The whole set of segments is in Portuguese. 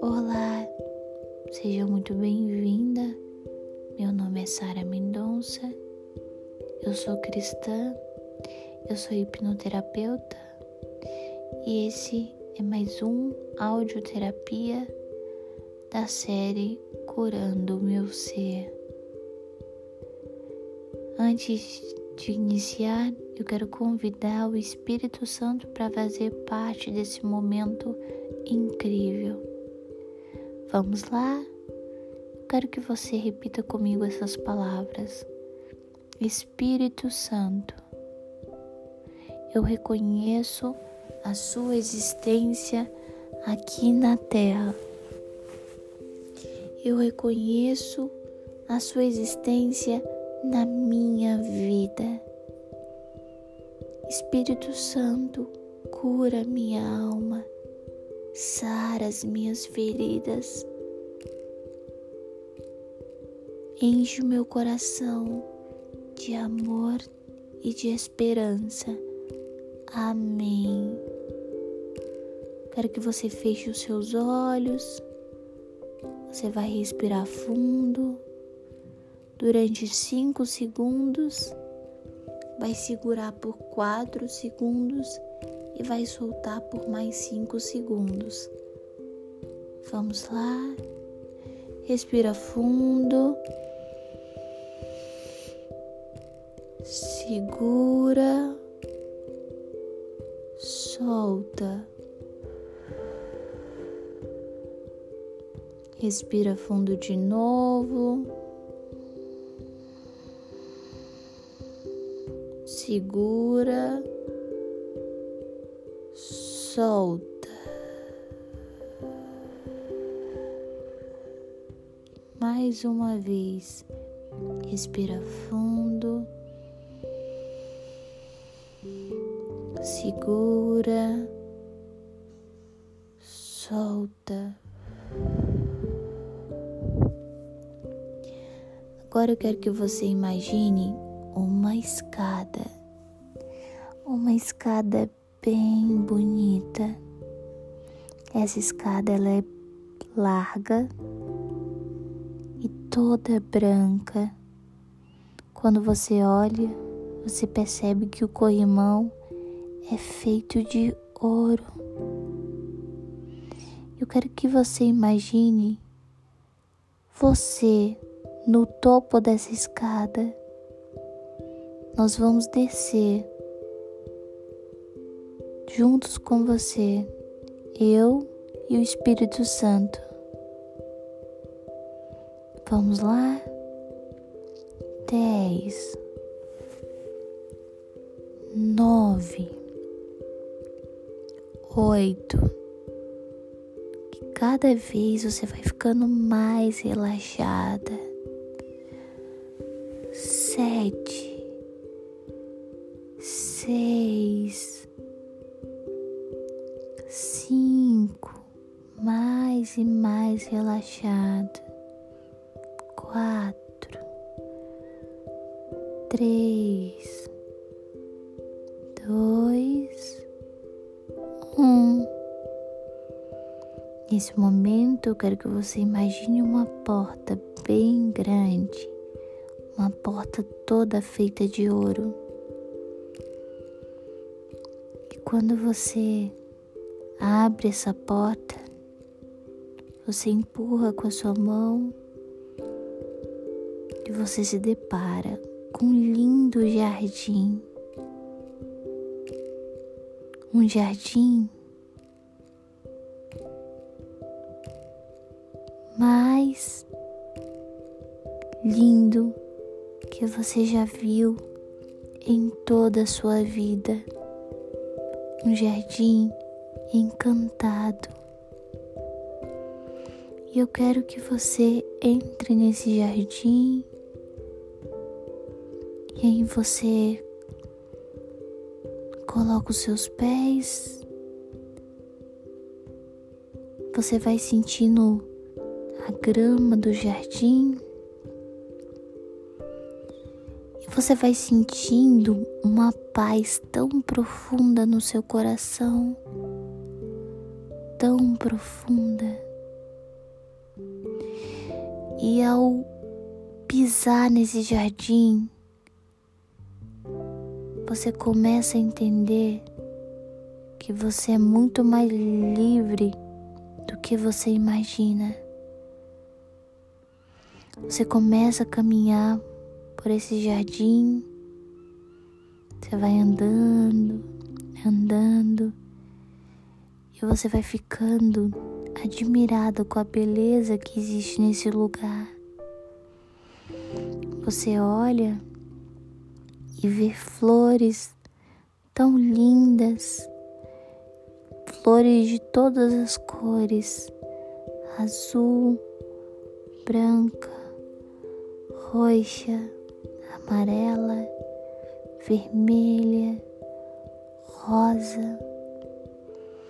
Olá, seja muito bem-vinda. Meu nome é Sara Mendonça, eu sou cristã, eu sou hipnoterapeuta e esse é mais um audioterapia da série Curando o Meu Ser. Antes de iniciar, eu quero convidar o Espírito Santo para fazer parte desse momento incrível. Vamos lá? Quero que você repita comigo essas palavras. Espírito Santo, eu reconheço a sua existência aqui na Terra. Eu reconheço a sua existência na minha vida. Espírito Santo, cura minha alma, sara as minhas feridas, enche o meu coração de amor e de esperança. Amém. Quero que você feche os seus olhos. Você vai respirar fundo durante 5 segundos, vai segurar por 4 segundos e vai soltar por mais 5 segundos. Vamos lá, respira fundo, segura, solta. Respira fundo de novo. Segura, solta. Mais uma vez, respira fundo, segura, solta. Agora eu quero que você imagine uma escada, uma escada bem bonita. Essa escada ela é larga e toda branca. Quando você olha, você percebe que o corrimão é feito de ouro. Eu quero que você imagine você no topo dessa escada nós vamos descer juntos com você, eu e o Espírito Santo. Vamos lá? Dez, nove, oito. Que cada vez você vai ficando mais relaxada. Sete seis, cinco, mais e mais relaxado, quatro, três, dois, um. Nesse momento, eu quero que você imagine uma porta bem grande, uma porta toda feita de ouro. Quando você abre essa porta, você empurra com a sua mão e você se depara com um lindo jardim. Um jardim mais lindo que você já viu em toda a sua vida um jardim encantado. E eu quero que você entre nesse jardim e aí você coloca os seus pés. Você vai sentindo a grama do jardim. Você vai sentindo uma paz tão profunda no seu coração, tão profunda. E ao pisar nesse jardim, você começa a entender que você é muito mais livre do que você imagina. Você começa a caminhar por esse jardim, você vai andando, andando, e você vai ficando admirado com a beleza que existe nesse lugar. Você olha e vê flores tão lindas, flores de todas as cores, azul, branca, roxa, amarela, vermelha, rosa.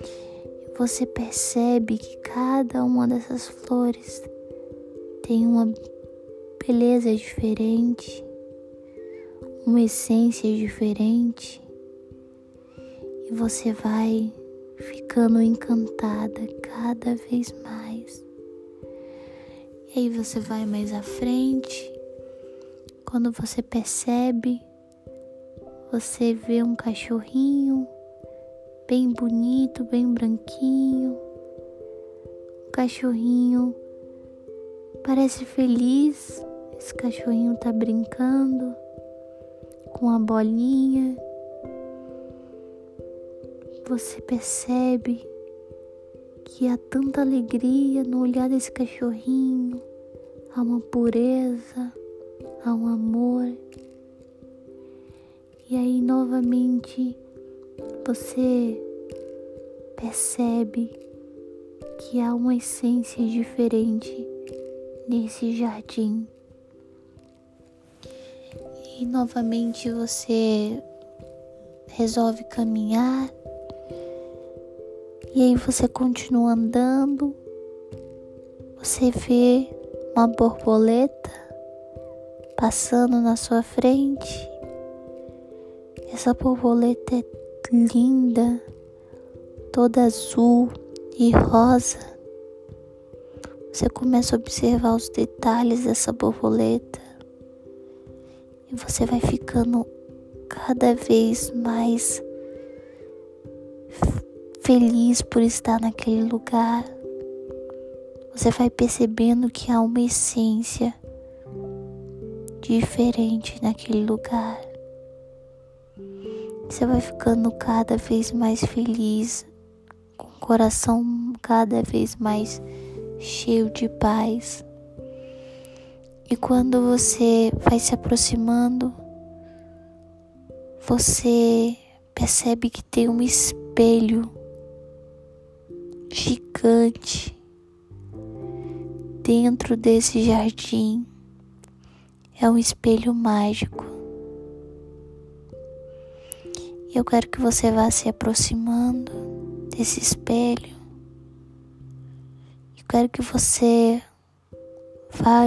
E você percebe que cada uma dessas flores tem uma beleza diferente, uma essência diferente. E você vai ficando encantada cada vez mais. E aí você vai mais à frente. Quando você percebe, você vê um cachorrinho bem bonito, bem branquinho. Um cachorrinho parece feliz. Esse cachorrinho tá brincando com a bolinha você percebe que há tanta alegria no olhar desse cachorrinho, há uma pureza, um amor. E aí novamente você percebe que há uma essência diferente nesse jardim. E novamente você resolve caminhar e aí você continua andando, você vê uma borboleta passando na sua frente. Essa borboleta é linda, toda azul e rosa. Você começa a observar os detalhes dessa borboleta e você vai ficando cada vez mais feliz por estar naquele lugar. Você vai percebendo que há uma essência diferente naquele lugar. Você vai ficando cada vez mais feliz, com o coração cada vez mais cheio de paz. E quando você vai se aproximando, você percebe que tem um espelho gigante dentro desse jardim. É um espelho mágico. Eu quero que você vá se aproximando desse espelho. Eu quero que você vá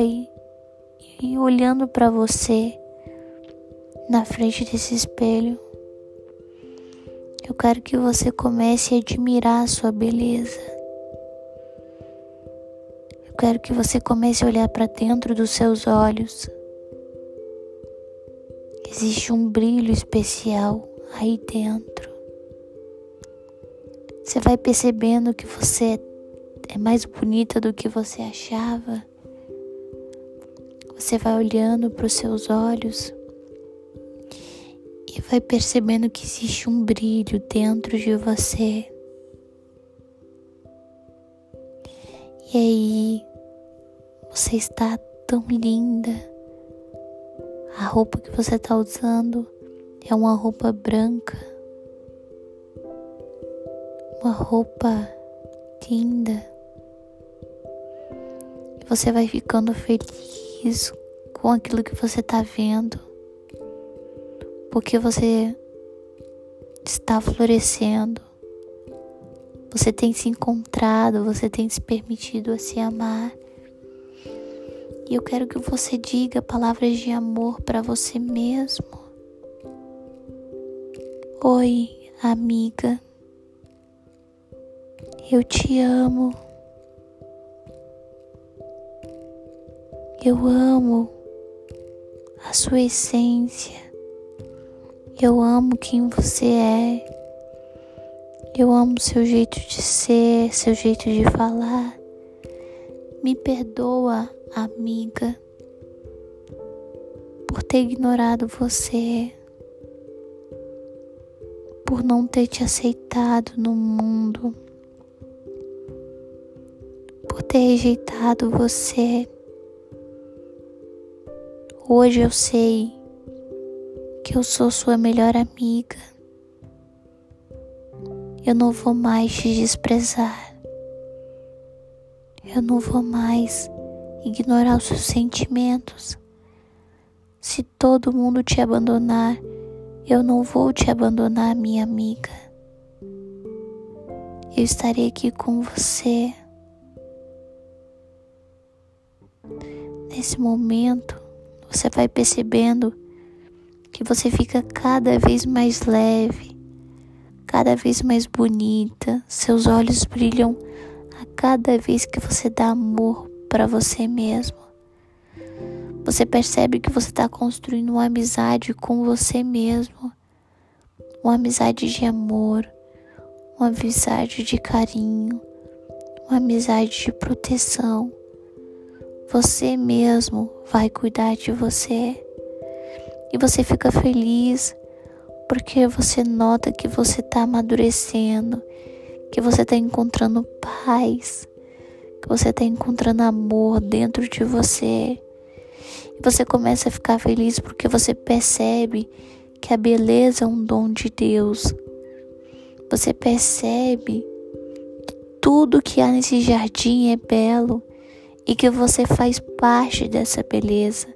olhando para você na frente desse espelho. Eu quero que você comece a admirar a sua beleza. Eu quero que você comece a olhar para dentro dos seus olhos. Existe um brilho especial aí dentro. Você vai percebendo que você é mais bonita do que você achava. Você vai olhando para os seus olhos e vai percebendo que existe um brilho dentro de você. E aí você está tão linda. A roupa que você está usando é uma roupa branca. Uma roupa linda. Você vai ficando feliz com aquilo que você está vendo porque você está florescendo. Você tem se encontrado, você tem se permitido a se amar. E eu quero que você diga palavras de amor para você mesmo. Oi, amiga. Eu te amo. Eu amo a sua essência. Eu amo quem você é. Eu amo seu jeito de ser, seu jeito de falar. Me perdoa, amiga, por ter ignorado você, por não ter te aceitado no mundo, por ter rejeitado você. Hoje eu sei que eu sou sua melhor amiga. Eu não vou mais te desprezar. Eu não vou mais ignorar os seus sentimentos. Se todo mundo te abandonar, eu não vou te abandonar, minha amiga. Eu estarei aqui com você. Nesse momento, você vai percebendo que você fica cada vez mais leve, cada vez mais bonita, seus olhos brilham a cada vez que você dá amor para você mesmo. Você percebe que você está construindo uma amizade com você mesmo, uma amizade de amor, uma amizade de carinho, uma amizade de proteção. Você mesmo vai cuidar de você e você fica feliz porque você nota que você está amadurecendo que você está encontrando paz, que você está encontrando amor dentro de você. E você começa a ficar feliz porque você percebe que a beleza é um dom de Deus. Você percebe que tudo que há nesse jardim é belo e que você faz parte dessa beleza.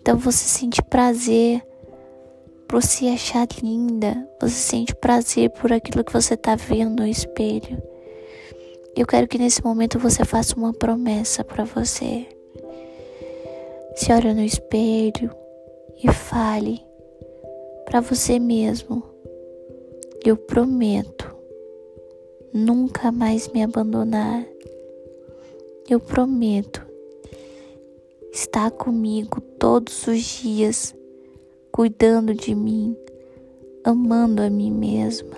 Então você sente prazer por se achar linda, você sente prazer por aquilo que você está vendo no espelho. Eu quero que nesse momento você faça uma promessa para você. Se olhe no espelho e fale para você mesmo: Eu prometo nunca mais me abandonar. Eu prometo estar comigo todos os dias cuidando de mim, amando a mim mesma.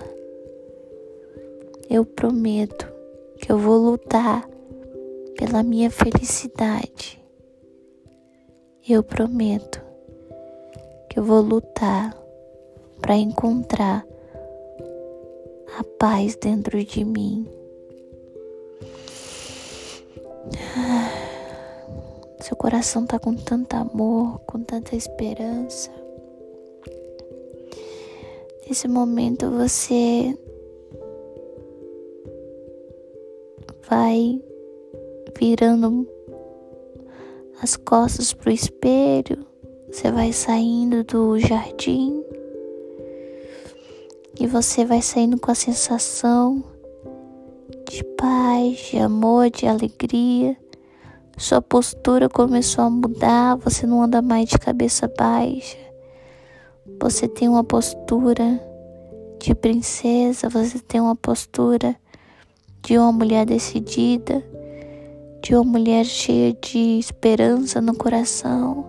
Eu prometo que eu vou lutar pela minha felicidade. Eu prometo que eu vou lutar para encontrar a paz dentro de mim. Seu coração tá com tanto amor, com tanta esperança. Nesse momento você vai virando as costas pro espelho, você vai saindo do jardim e você vai saindo com a sensação de paz, de amor, de alegria. Sua postura começou a mudar, você não anda mais de cabeça baixa você tem uma postura de princesa, você tem uma postura de uma mulher decidida, de uma mulher cheia de esperança no coração.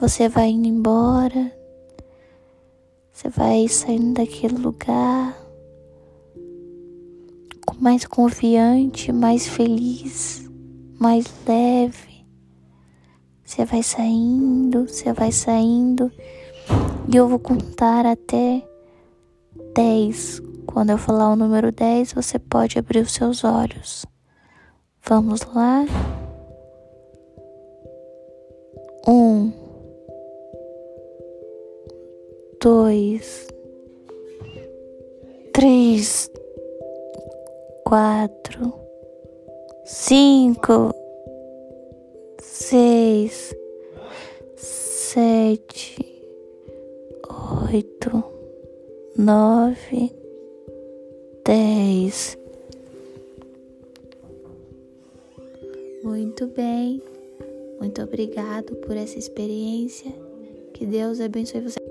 Você vai indo embora, você vai saindo daquele lugar mais confiante, mais feliz, mais leve. Você vai saindo, você vai saindo e eu vou contar até 10. Quando eu falar o número 10, você pode abrir os seus olhos. Vamos lá? Um, dois, três, quatro, cinco, seis, sete oito, nove, dez. Muito bem, Muito obrigado por essa experiência. Que Deus abençoe você.